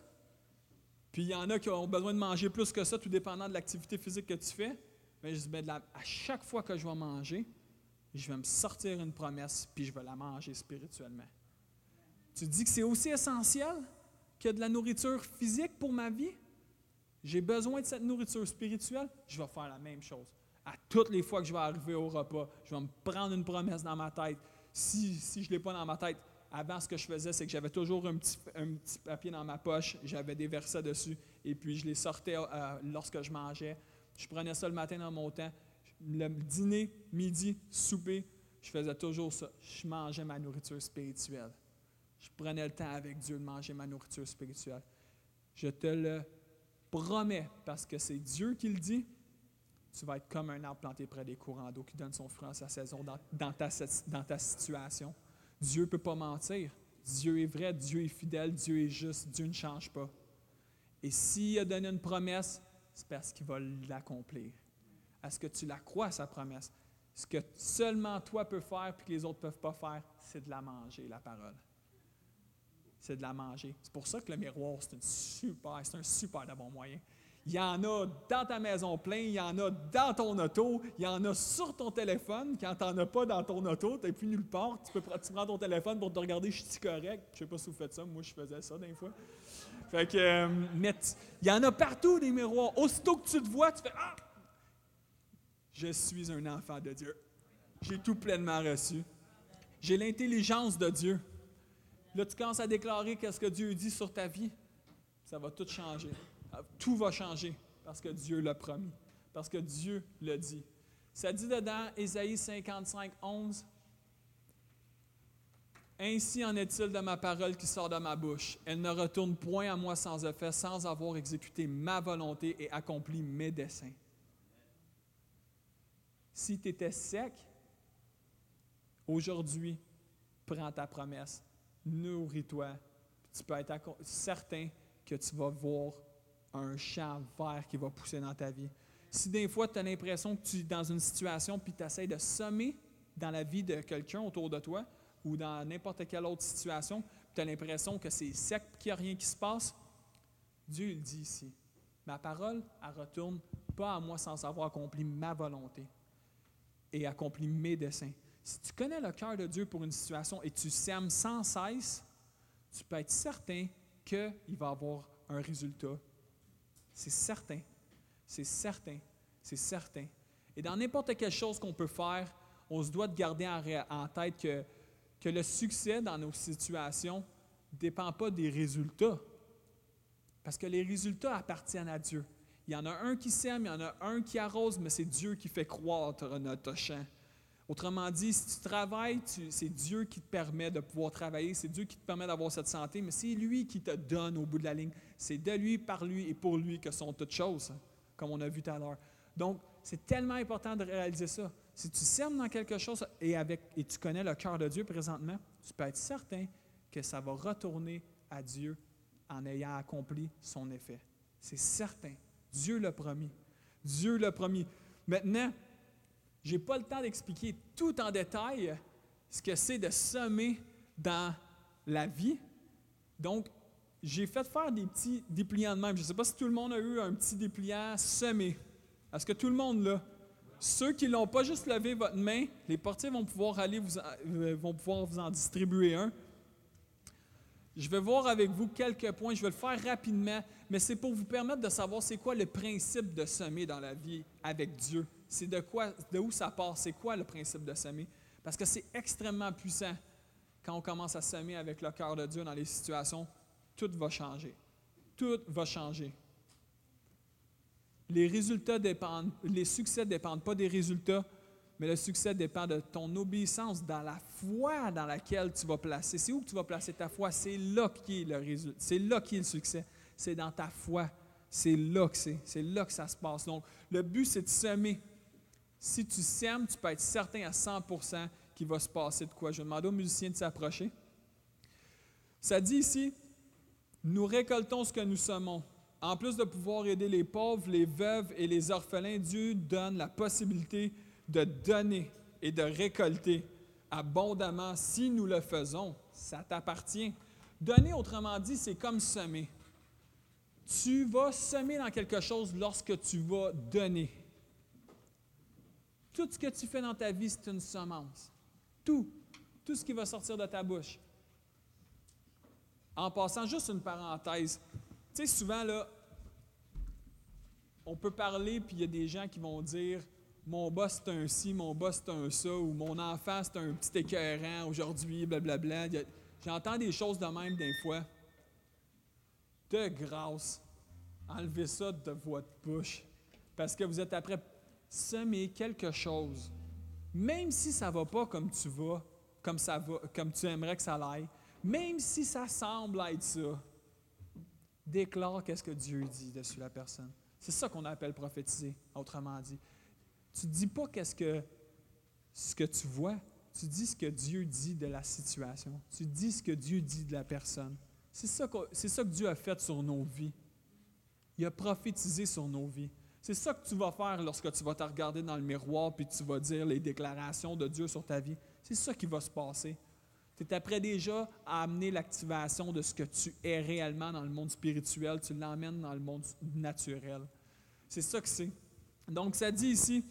[SPEAKER 1] Puis il y en a qui ont besoin de manger plus que ça, tout dépendant de l'activité physique que tu fais. Mais je dis, ben, à chaque fois que je vais manger, je vais me sortir une promesse, puis je vais la manger spirituellement. Tu dis que c'est aussi essentiel que de la nourriture physique pour ma vie? J'ai besoin de cette nourriture spirituelle, je vais faire la même chose. À toutes les fois que je vais arriver au repas, je vais me prendre une promesse dans ma tête si, je ne l'ai pas dans ma tête, avant, ce que je faisais, c'est que j'avais toujours un petit, papier dans ma poche, j'avais des versets dessus, et puis je les sortais euh, lorsque je mangeais. Je prenais ça le matin dans mon temps. Le dîner, midi, souper, je faisais toujours ça. Je mangeais ma nourriture spirituelle. Je prenais le temps avec Dieu de manger ma nourriture spirituelle. Je te le promets, parce que c'est Dieu qui le dit, tu vas être comme un arbre planté près des courants d'eau qui donne son fruit en sa saison dans, ta, dans ta situation. Dieu ne peut pas mentir. Dieu est vrai, Dieu est fidèle, Dieu est juste, Dieu ne change pas. Et s'il a donné une promesse, c'est parce qu'il va l'accomplir. Est-ce que tu la crois, sa promesse? Ce que seulement toi peux faire et que les autres ne peuvent pas faire, c'est de la manger, la parole. C'est de la manger. C'est pour ça que le miroir, c'est, c'est un super de bon moyen. Il y en a dans ta maison plein, il y en a dans ton auto, il y en a sur ton téléphone. Quand tu n'en as pas dans ton auto, tu n'es plus nulle part, tu, peux, tu prends ton téléphone pour te regarder, je suis correct? Je sais pas si vous faites ça, moi je faisais ça des fois. Fait que, euh, mais il y en a partout des miroirs. Aussitôt que tu te vois, tu fais Ah! Je suis un enfant de Dieu. J'ai tout pleinement reçu. J'ai l'intelligence de Dieu. Là, tu commences à déclarer qu'est-ce que Dieu dit sur ta vie. Ça va tout changer. Tout va changer parce que Dieu l'a promis, parce que Dieu l'a dit. Ça dit dedans, Ésaïe 55, 11, Ainsi en est-il de ma parole qui sort de ma bouche. Elle ne retourne point à moi sans effet, sans avoir exécuté ma volonté et accompli mes desseins. Si tu étais sec, aujourd'hui, prends ta promesse, nourris-toi. Tu peux être certain que tu vas voir un champ vert qui va pousser dans ta vie. Si des fois tu as l'impression que tu es dans une situation puis tu essaies de semer dans la vie de quelqu'un autour de toi ou dans n'importe quelle autre situation, tu as l'impression que c'est sec qu'il n'y a rien qui se passe, Dieu dit ici. Ma parole, elle retourne pas à moi sans avoir accompli ma volonté et accompli mes desseins. Si tu connais le cœur de Dieu pour une situation et tu sèmes sans cesse, tu peux être certain qu'il va avoir un résultat c'est certain. C'est certain. C'est certain. Et dans n'importe quelle chose qu'on peut faire, on se doit de garder en, tête que, que le succès dans nos situations ne dépend pas des résultats. Parce que les résultats appartiennent à Dieu. Il y en a un qui sème, il y en a un qui arrose, mais c'est Dieu qui fait croître notre champ. Autrement dit, si tu travailles, c'est Dieu qui te permet de pouvoir travailler, c'est Dieu qui te permet d'avoir cette santé, mais c'est lui qui te donne au bout de la ligne. C'est de lui, par lui et pour lui que sont toutes choses, comme on a vu tout à l'heure. Donc, c'est tellement important de réaliser ça. Si tu sèmes dans quelque chose et, et tu connais le cœur de Dieu présentement, tu peux être certain que ça va retourner à Dieu en ayant accompli son effet. C'est certain. Dieu l'a promis. Dieu l'a promis. Maintenant, je n'ai pas le temps d'expliquer tout en détail ce que c'est de semer dans la vie. Donc, j'ai fait faire des petits dépliants de même. Je ne sais pas si tout le monde a eu un petit dépliant semé. Est-ce que tout le monde l'a? Ceux qui ne l'ont pas, juste levé votre main. Les portiers vont pouvoir aller vous euh, vont pouvoir vous en distribuer un. Je vais voir avec vous quelques points. Je vais le faire rapidement, mais c'est pour vous permettre de savoir c'est quoi le principe de semer dans la vie avec Dieu c'est de quoi, de où ça part, c'est quoi le principe de semer? Parce que c'est extrêmement puissant quand on commence à semer avec le cœur de Dieu dans les situations tout va changer. Tout va changer. Les résultats dépendent, les succès ne dépendent pas des résultats, mais le succès dépend de ton obéissance dans la foi dans laquelle tu vas placer. C'est où que tu vas placer ta foi? C'est là qui est le résultat. C'est là qui est le succès. C'est dans ta foi. C'est là que c'est. C'est là que ça se passe. Donc, le but, c'est de semer. Si tu sèmes, tu peux être certain à 100% qu'il va se passer de quoi. Je vais demander aux musiciens de s'approcher. Ça dit ici, nous récoltons ce que nous semons. En plus de pouvoir aider les pauvres, les veuves et les orphelins, Dieu donne la possibilité de donner et de récolter abondamment si nous le faisons. Ça t'appartient. Donner, autrement dit, c'est comme semer. Tu vas semer dans quelque chose lorsque tu vas donner. Tout ce que tu fais dans ta vie, c'est une semence. Tout. Tout ce qui va sortir de ta bouche. En passant, juste une parenthèse. Tu sais, souvent, là, on peut parler, puis il y a des gens qui vont dire mon boss c'est un ci, mon boss c'est un ça, ou mon enfant c'est un petit écœurant aujourd'hui, blablabla. J'entends des choses de même des fois. De grâce, enlevez ça de votre bouche. Parce que vous êtes après semer quelque chose. Même si ça ne va pas comme tu vas, comme, ça va, comme tu aimerais que ça aille, même si ça semble être ça, déclare qu'est-ce que Dieu dit dessus la personne. C'est ça qu'on appelle prophétiser, autrement dit. Tu ne dis pas qu'est-ce que, ce que tu vois, tu dis ce que Dieu dit de la situation. Tu dis ce que Dieu dit de la personne. C'est ça, c'est ça que Dieu a fait sur nos vies. Il a prophétisé sur nos vies. C'est ça que tu vas faire lorsque tu vas te regarder dans le miroir puis tu vas dire les déclarations de Dieu sur ta vie. C'est ça qui va se passer. Tu es après déjà à amener l'activation de ce que tu es réellement dans le monde spirituel, tu l'emmènes dans le monde naturel. C'est ça que c'est. Donc, ça dit ici,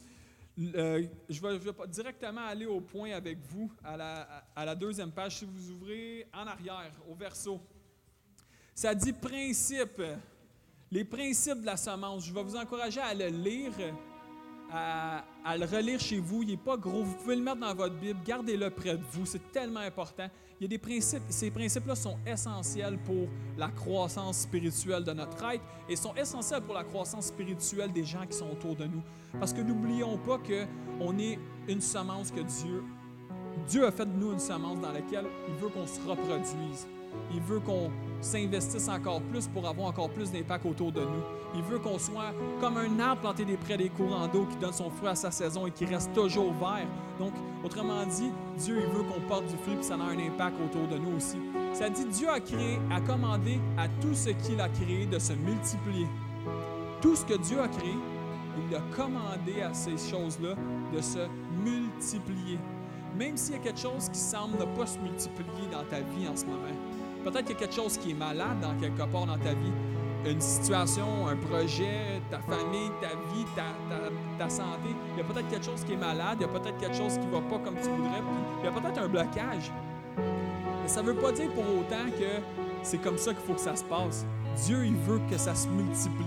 [SPEAKER 1] euh, je, vais, directement aller au point avec vous, à la, à la deuxième page. Si vous ouvrez en arrière, au verso, ça dit principe, les principes de la semence. Je vais vous encourager à le lire à, le relire chez vous. Il n'est pas gros. Vous pouvez le mettre dans votre Bible. Gardez-le près de vous. C'est tellement important. Il y a des principes. Ces principes-là sont essentiels pour la croissance spirituelle de notre être et sont essentiels pour la croissance spirituelle des gens qui sont autour de nous. Parce que n'oublions pas qu'on est une semence que Dieu, Dieu a fait de nous une semence dans laquelle il veut qu'on se reproduise. Il veut qu'on s'investisse encore plus pour avoir encore plus d'impact autour de nous. Il veut qu'on soit comme un arbre planté près des courants d'eau qui donne son fruit à sa saison et qui reste toujours vert. Donc, autrement dit, Dieu il veut qu'on porte du fruit et ça a un impact autour de nous aussi. Ça dit Dieu a créé, a commandé à tout ce qu'il a créé de se multiplier. Tout ce que Dieu a créé, il a commandé à ces choses-là de se multiplier. Même s'il y a quelque chose qui semble ne pas se multiplier dans ta vie en ce moment, Peut-être qu'il y a quelque chose qui est malade dans quelque part dans ta vie. Une situation, un projet, ta famille, ta vie, ta, santé. Il y a peut-être quelque chose qui est malade, il y a peut-être quelque chose qui ne va pas comme tu voudrais, puis il y a peut-être un blocage. Mais ça ne veut pas dire pour autant que c'est comme ça qu'il faut que ça se passe. Dieu, il veut que ça se multiplie.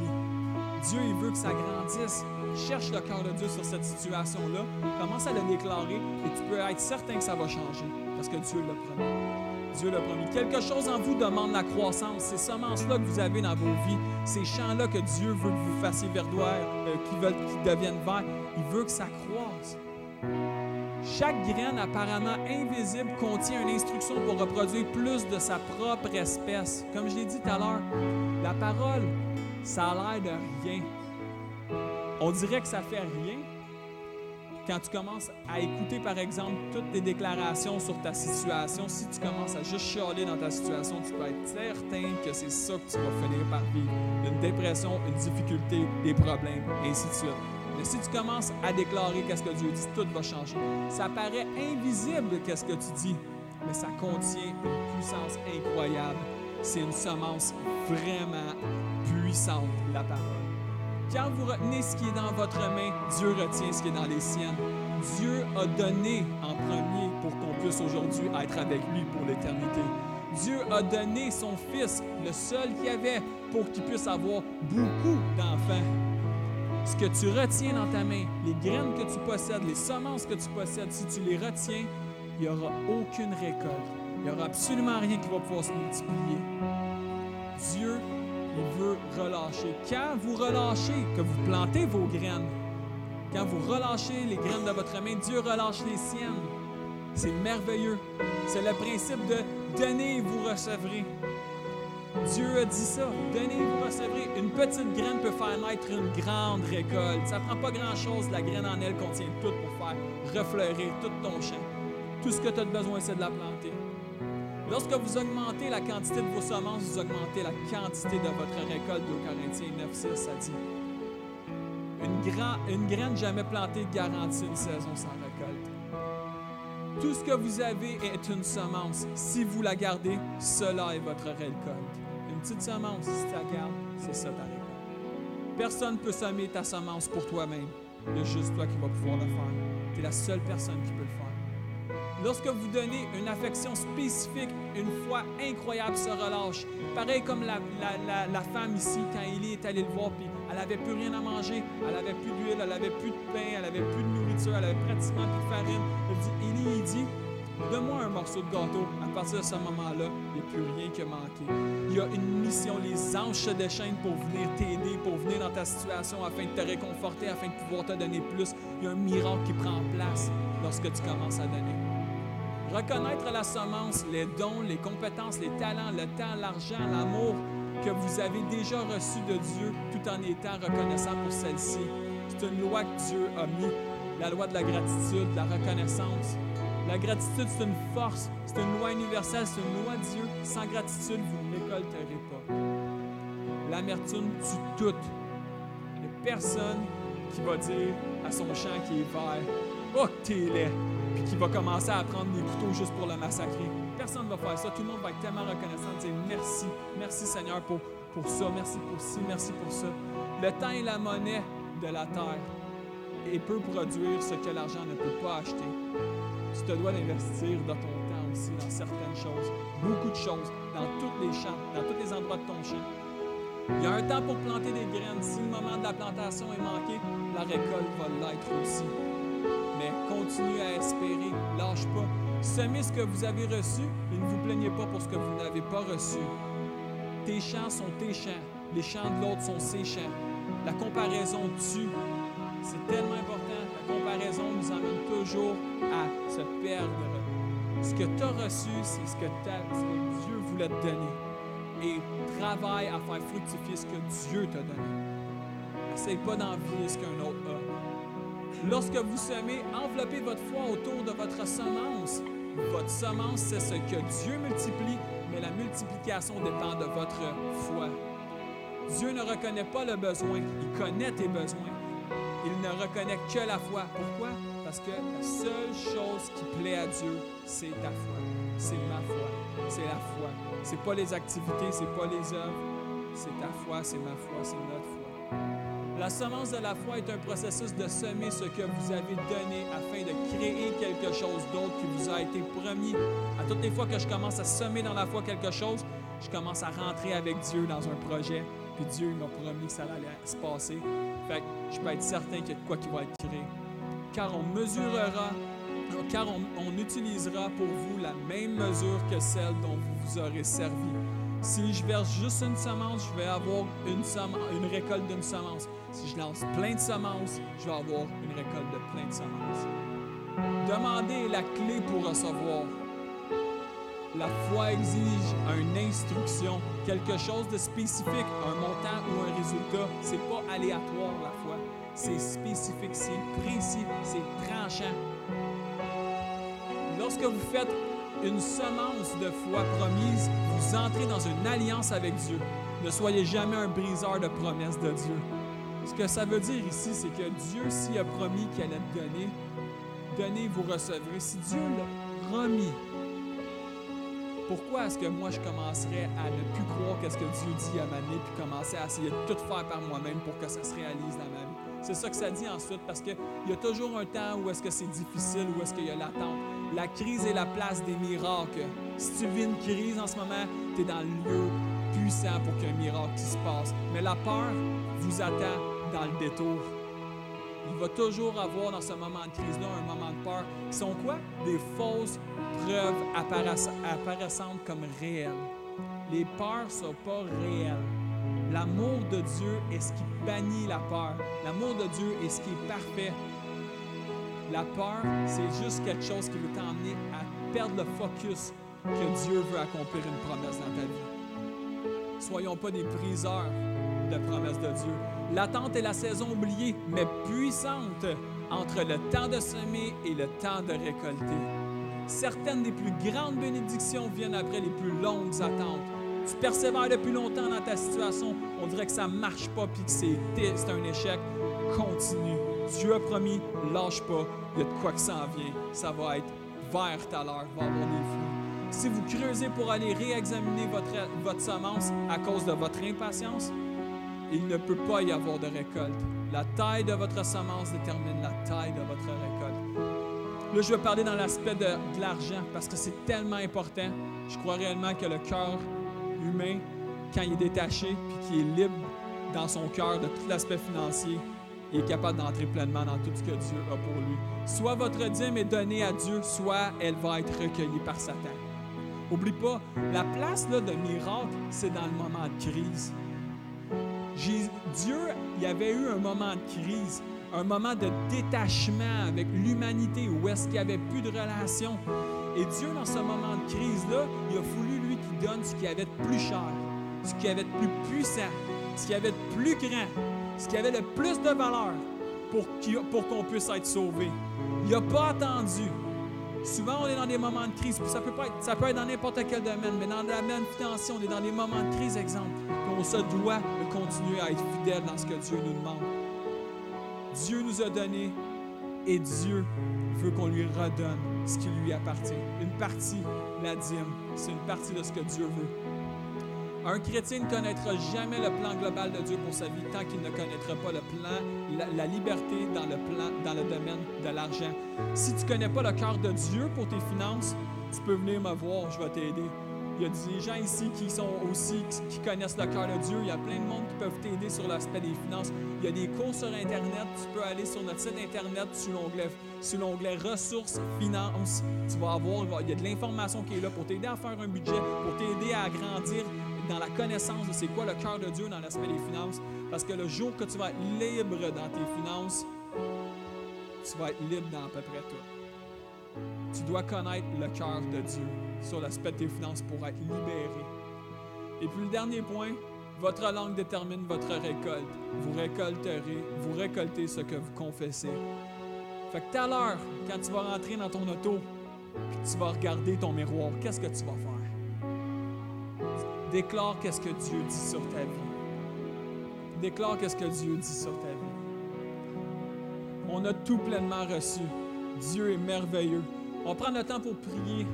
[SPEAKER 1] Dieu, il veut que ça grandisse. Cherche le cœur de Dieu sur cette situation-là. Commence à le déclarer et tu peux être certain que ça va changer parce que Dieu l'a promis. Dieu l'a promis. Quelque chose en vous demande la croissance. Ces semences-là que vous avez dans vos vies, ces champs-là que Dieu veut que vous fassiez verdoyer, euh, qui deviennent verts, il veut que ça croisse. Chaque graine apparemment invisible contient une instruction pour reproduire plus de sa propre espèce. Comme je l'ai dit tout à l'heure, la parole, ça a l'air de rien. On dirait que ça fait rien, quand tu commences à écouter, par exemple, toutes tes déclarations sur ta situation, si tu commences à juste chialer dans ta situation, tu peux être certain que c'est ça que tu vas finir par vivre. Une dépression, une difficulté, des problèmes, ainsi de suite. Mais si tu commences à déclarer qu'est-ce que Dieu dit, tout va changer. Ça paraît invisible qu'est-ce que tu dis, mais ça contient une puissance incroyable. C'est une semence vraiment puissante, la parole. Quand vous retenez ce qui est dans votre main, Dieu retient ce qui est dans les siennes. Dieu a donné en premier pour qu'on puisse aujourd'hui être avec lui pour l'éternité. Dieu a donné son Fils, le seul qu'il avait, pour qu'il puisse avoir beaucoup d'enfants. Ce que tu retiens dans ta main, les graines que tu possèdes, les semences que tu possèdes, si tu les retiens, il n'y aura aucune récolte. Il n'y aura absolument rien qui va pouvoir se multiplier. Dieu, il veut relâcher. Quand vous relâchez, que vous plantez vos graines, quand vous relâchez les graines de votre main, Dieu relâche les siennes. C'est merveilleux. C'est le principe de donner et vous recevrez. Dieu a dit ça. Donnez, vous recevrez. Une petite graine peut faire naître une grande récolte. Ça prend pas grand-chose. La graine en elle contient tout pour faire refleurir tout ton champ. Tout ce que tu as besoin, c'est de la planter. Lorsque vous augmentez la quantité de vos semences, vous augmentez la quantité de votre récolte. De Corinthiens 9, 6, ça dit. Une, une graine jamais plantée garantit une saison sans récolte. Tout ce que vous avez est une semence. Si vous la gardez, cela est votre récolte. Une petite semence, si tu la gardes, c'est ça ta récolte. Personne ne peut semer ta semence pour toi-même. Il y a juste toi qui vas pouvoir le faire. Tu es la seule personne qui peut le faire. Lorsque vous donnez une affection spécifique, une foi incroyable se relâche. Pareil comme la, la, femme ici, quand Élie est allé le voir, puis elle n'avait plus rien à manger, elle n'avait plus d'huile, elle n'avait plus de pain, elle n'avait plus de nourriture, elle avait pratiquement plus de farine. Elle dit, Élie, il dit, Donne-moi un morceau de gâteau. À partir de ce moment-là, il n'y a plus rien qui a manqué. Il y a une mission. Les anges se déchaînent pour venir t'aider, pour venir dans ta situation afin de te réconforter, afin de pouvoir te donner plus. Il y a un miracle qui prend place lorsque tu commences à donner. Reconnaître la semence, les dons, les compétences, les talents, le temps, l'argent, l'amour que vous avez déjà reçu de Dieu tout en étant reconnaissant pour celle-ci. C'est une loi que Dieu a mis, la loi de la gratitude, de la reconnaissance. La gratitude, c'est une force, c'est une loi universelle, c'est une loi de Dieu. Sans gratitude, vous ne récolterez pas. L'amertume tue tout. Il n'y a personne qui va dire à son champ qui est vert Oh, t'es laid puis qui va commencer à prendre des couteaux juste pour le massacrer. Personne ne va faire ça. Tout le monde va être tellement reconnaissant de dire merci, merci Seigneur pour, pour ça, merci pour ci, merci pour ça. Le temps est la monnaie de la terre et peut produire ce que l'argent ne peut pas acheter tu te dois d'investir de ton temps aussi dans certaines choses, beaucoup de choses, dans tous les champs, dans tous les endroits de ton champ. Il y a un temps pour planter des graines. Si le moment de la plantation est manqué, la récolte va l'être aussi. Mais continue à espérer, lâche pas. Semez ce que vous avez reçu et ne vous plaignez pas pour ce que vous n'avez pas reçu. Tes champs sont tes champs, les champs de l'autre sont ses champs. La comparaison tue. C'est tellement important. La comparaison nous amène toujours à se perdre. Ce que tu as reçu, c'est ce, que Dieu voulait donner. Et travaille à faire fructifier ce que Dieu t'a donné. N'essaye pas d'envier ce qu'un autre a. Lorsque vous semez, enveloppez votre foi autour de votre semence. Votre semence, c'est ce que Dieu multiplie, mais la multiplication dépend de votre foi. Dieu ne reconnaît pas le besoin, il connaît tes besoins. Il ne reconnaît que la foi. Pourquoi? Parce que la seule chose qui plaît à Dieu, c'est ta foi. C'est ma foi. C'est la foi. C'est pas les activités, c'est pas les œuvres. C'est ta foi, c'est ma foi, c'est notre foi. La semence de la foi est un processus de semer ce que vous avez donné afin de créer quelque chose d'autre qui vous a été promis. À toutes les fois que je commence à semer dans la foi quelque chose, je commence à rentrer avec Dieu dans un projet. Puis Dieu m'a promis que ça allait se passer. Fait que je peux être certain qu'il y a de quoi qui va être créé car on mesurera, car on, utilisera pour vous la même mesure que celle dont vous vous aurez servi. Si je verse juste une semence, je vais avoir une, une récolte d'une semence. Si je lance plein de semences, je vais avoir une récolte de plein de semences. Demandez la clé pour recevoir. La foi exige une instruction, quelque chose de spécifique, un montant ou un résultat. C'est pas aléatoire la foi c'est spécifique, c'est précis, c'est tranchant. Lorsque vous faites une semence de foi promise, vous entrez dans une alliance avec Dieu. Ne soyez jamais un briseur de promesses de Dieu. Ce que ça veut dire ici, c'est que Dieu, s'il a promis qu'il allait te donner, donnez, vous recevrez. Si Dieu l'a promis, pourquoi est-ce que moi je commencerais à ne plus croire qu'est-ce que Dieu dit à ma vie, puis commencer à essayer de tout faire par moi-même pour que ça se réalise dans ma vie? C'est ça que ça dit ensuite, parce qu'il y a toujours un temps où est-ce que c'est difficile, où est-ce qu'il y a l'attente. La crise est la place des miracles. Si tu vis une crise en ce moment, tu es dans le lieu puissant pour qu'un miracle se passe. Mais la peur vous attend dans le détour. Il va toujours avoir dans ce moment de crise-là un moment de peur qui sont quoi? Des fausses preuves apparaissantes comme réelles. les peurs ne sont pas réelles. L'amour de Dieu est ce qui bannit la peur. L'amour de Dieu est ce qui est parfait. La peur, c'est juste quelque chose qui veut t'emmener à perdre le focus que Dieu veut accomplir une promesse dans ta vie. Soyons pas des priseurs de promesses de Dieu. L'attente est la saison oubliée, mais puissante entre le temps de semer et le temps de récolter. Certaines des plus grandes bénédictions viennent après les plus longues attentes. Tu persévères depuis longtemps dans ta situation, on dirait que ça ne marche pas puis que c'est un échec. Continue. Dieu a promis, lâche pas, il y a de quoi que ça en vient. Ça va être tout à l'heure, va avoir des fruits. Si vous creusez pour aller réexaminer votre, votre semence à cause de votre impatience, il ne peut pas y avoir de récolte. La taille de votre semence détermine la taille de votre récolte. Là, je vais parler dans l'aspect de, l'argent parce que c'est tellement important. Je crois réellement que le cœur humain, quand il est détaché puis qu'il est libre dans son cœur de tout l'aspect financier, il est capable d'entrer pleinement dans tout ce que Dieu a pour lui. Soit votre dîme est donnée à Dieu, soit elle va être recueillie par Satan. Oublie pas, la place là, de miracle, c'est dans le moment de crise. Dieu, il y avait eu un moment de crise, un moment de détachement avec l'humanité où est-ce qu'il n'y avait plus de relation. Et Dieu, dans ce moment de crise-là, il a voulu, donne ce qu'il avait de plus cher, ce qu'il avait de plus puissant, ce qu'il avait de plus grand, ce qui avait le plus de valeur pour qu'on puisse être sauvé. Il n'a pas attendu. Souvent, on est dans des moments de crise, ça peut, pas être, ça peut être dans n'importe quel domaine, mais dans le domaine financier, on est dans des moments de crise, exemple. on se doit de continuer à être fidèle dans ce que Dieu nous demande. Dieu nous a donné et Dieu veut qu'on lui redonne ce qui lui appartient. Une partie, la dîme, c'est une partie de ce que Dieu veut. Un chrétien ne connaîtra jamais le plan global de Dieu pour sa vie tant qu'il ne connaîtra pas le plan, la, liberté dans le plan, dans le domaine de l'argent. Si tu ne connais pas le cœur de Dieu pour tes finances, tu peux venir me voir, je vais t'aider. Il y a des gens ici qui sont aussi, qui connaissent le cœur de Dieu. Il y a plein de monde qui peuvent t'aider sur l'aspect des finances. Il y a des cours sur Internet. Tu peux aller sur notre site Internet sur l'onglet, l'onglet ressources, finances. Tu vas avoir, il y a de l'information qui est là pour t'aider à faire un budget, pour t'aider à agrandir dans la connaissance de c'est quoi le cœur de Dieu dans l'aspect des finances. Parce que le jour que tu vas être libre dans tes finances, tu vas être libre dans à peu près tout. Tu dois connaître le cœur de Dieu sur l'aspect de tes finances pour être libéré. Et puis le dernier point, votre langue détermine votre récolte. Vous récolterez, vous récoltez ce que vous confessez. Fait que tout à l'heure, quand tu vas rentrer dans ton auto, puis tu vas regarder ton miroir, qu'est-ce que tu vas faire? Déclare qu'est-ce que Dieu dit sur ta vie. Déclare qu'est-ce que Dieu dit sur ta vie. On a tout pleinement reçu. Dieu est merveilleux. On va prendre le temps pour prier.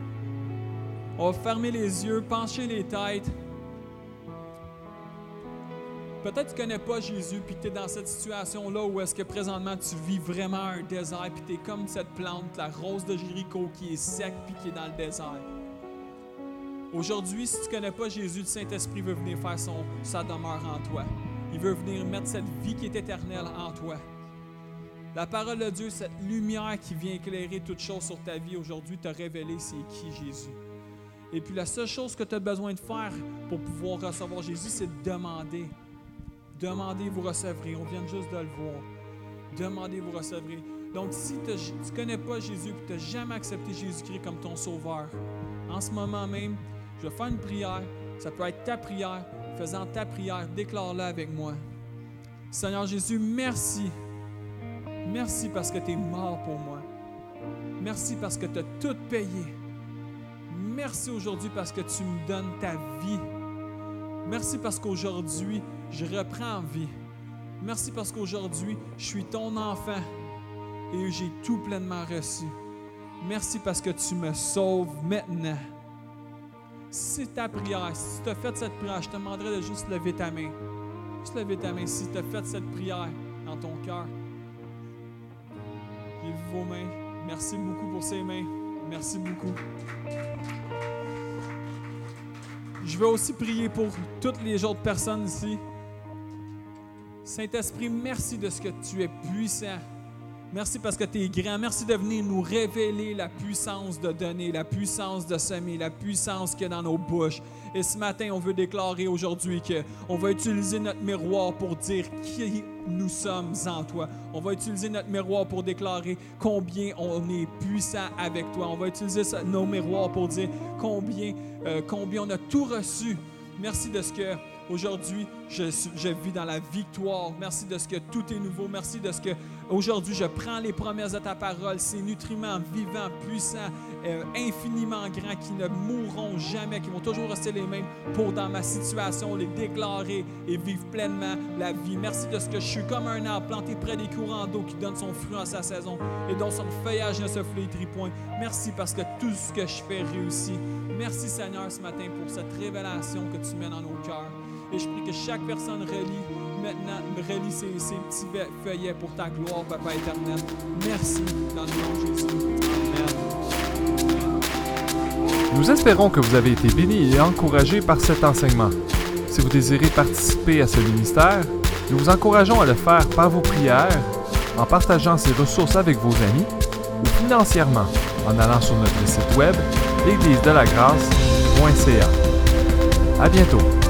[SPEAKER 1] On va fermer les yeux, pencher les têtes. Peut-être que tu ne connais pas Jésus, puis tu es dans cette situation-là où est-ce que présentement tu vis vraiment un désert, puis tu es comme cette plante, la rose de Jéricho qui est sec, puis qui est dans le désert. Aujourd'hui, si tu ne connais pas Jésus, le Saint-Esprit veut venir faire son, sa demeure en toi. Il veut venir mettre cette vie qui est éternelle en toi. La parole de Dieu, cette lumière qui vient éclairer toute chose sur ta vie aujourd'hui, te révéler c'est qui Jésus. Et puis la seule chose que tu as besoin de faire pour pouvoir recevoir Jésus, c'est de demander. Demandez, vous recevrez. On vient juste de le voir. Demandez, vous recevrez. Donc, si tu ne connais pas Jésus et tu n'as jamais accepté Jésus-Christ comme ton sauveur, en ce moment même, je vais faire une prière. Ça peut être ta prière. Faisant ta prière, déclare-la avec moi. Seigneur Jésus, merci. Merci parce que tu es mort pour moi. Merci parce que tu as tout payé. Merci aujourd'hui parce que tu me donnes ta vie. Merci parce qu'aujourd'hui, je reprends vie. Merci parce qu'aujourd'hui, je suis ton enfant et j'ai tout pleinement reçu. Merci parce que tu me sauves maintenant c'est ta prière, si tu as fait cette prière, je te demanderai de juste lever ta main. Juste lever ta main si tu as fait cette prière dans ton cœur. J'ai vu vos mains. Merci beaucoup pour ces mains. Merci beaucoup. Je veux aussi prier pour toutes les autres personnes ici. Saint-Esprit, merci de ce que tu es puissant. Merci parce que tu es grand. Merci de venir nous révéler la puissance de donner, la puissance de semer, la puissance qu'il y a dans nos bouches. Et ce matin, on veut déclarer aujourd'hui qu'on va utiliser notre miroir pour dire qui nous sommes en toi. On va utiliser notre miroir pour déclarer combien on est puissant avec toi. On va utiliser nos miroirs pour dire combien, euh, combien on a tout reçu. Merci de ce que Aujourd'hui, je, je, vis dans la victoire. Merci de ce que tout est nouveau. Merci de ce que aujourd'hui je prends les promesses de ta parole, ces nutriments vivants, puissants, euh, infiniment grands, qui ne mourront jamais, qui vont toujours rester les mêmes pour dans ma situation les déclarer et vivre pleinement la vie. Merci de ce que je suis comme un arbre planté près des courants d'eau qui donne son fruit en sa saison et dont son feuillage ne se flétrit point. Merci parce que tout ce que je fais réussit. Merci Seigneur ce matin pour cette révélation que tu mets dans nos cœurs. Et je prie que chaque personne relie maintenant, relie ses, petits feuillets pour ta gloire, Papa éternel. Merci dans le nom de Jésus. Amen.
[SPEAKER 2] Nous espérons que vous avez été bénis et encouragés par cet enseignement. Si vous désirez participer à ce ministère, nous vous encourageons à le faire par vos prières, en partageant ces ressources avec vos amis ou financièrement en allant sur notre site web l'église de la grâce.ca. À bientôt.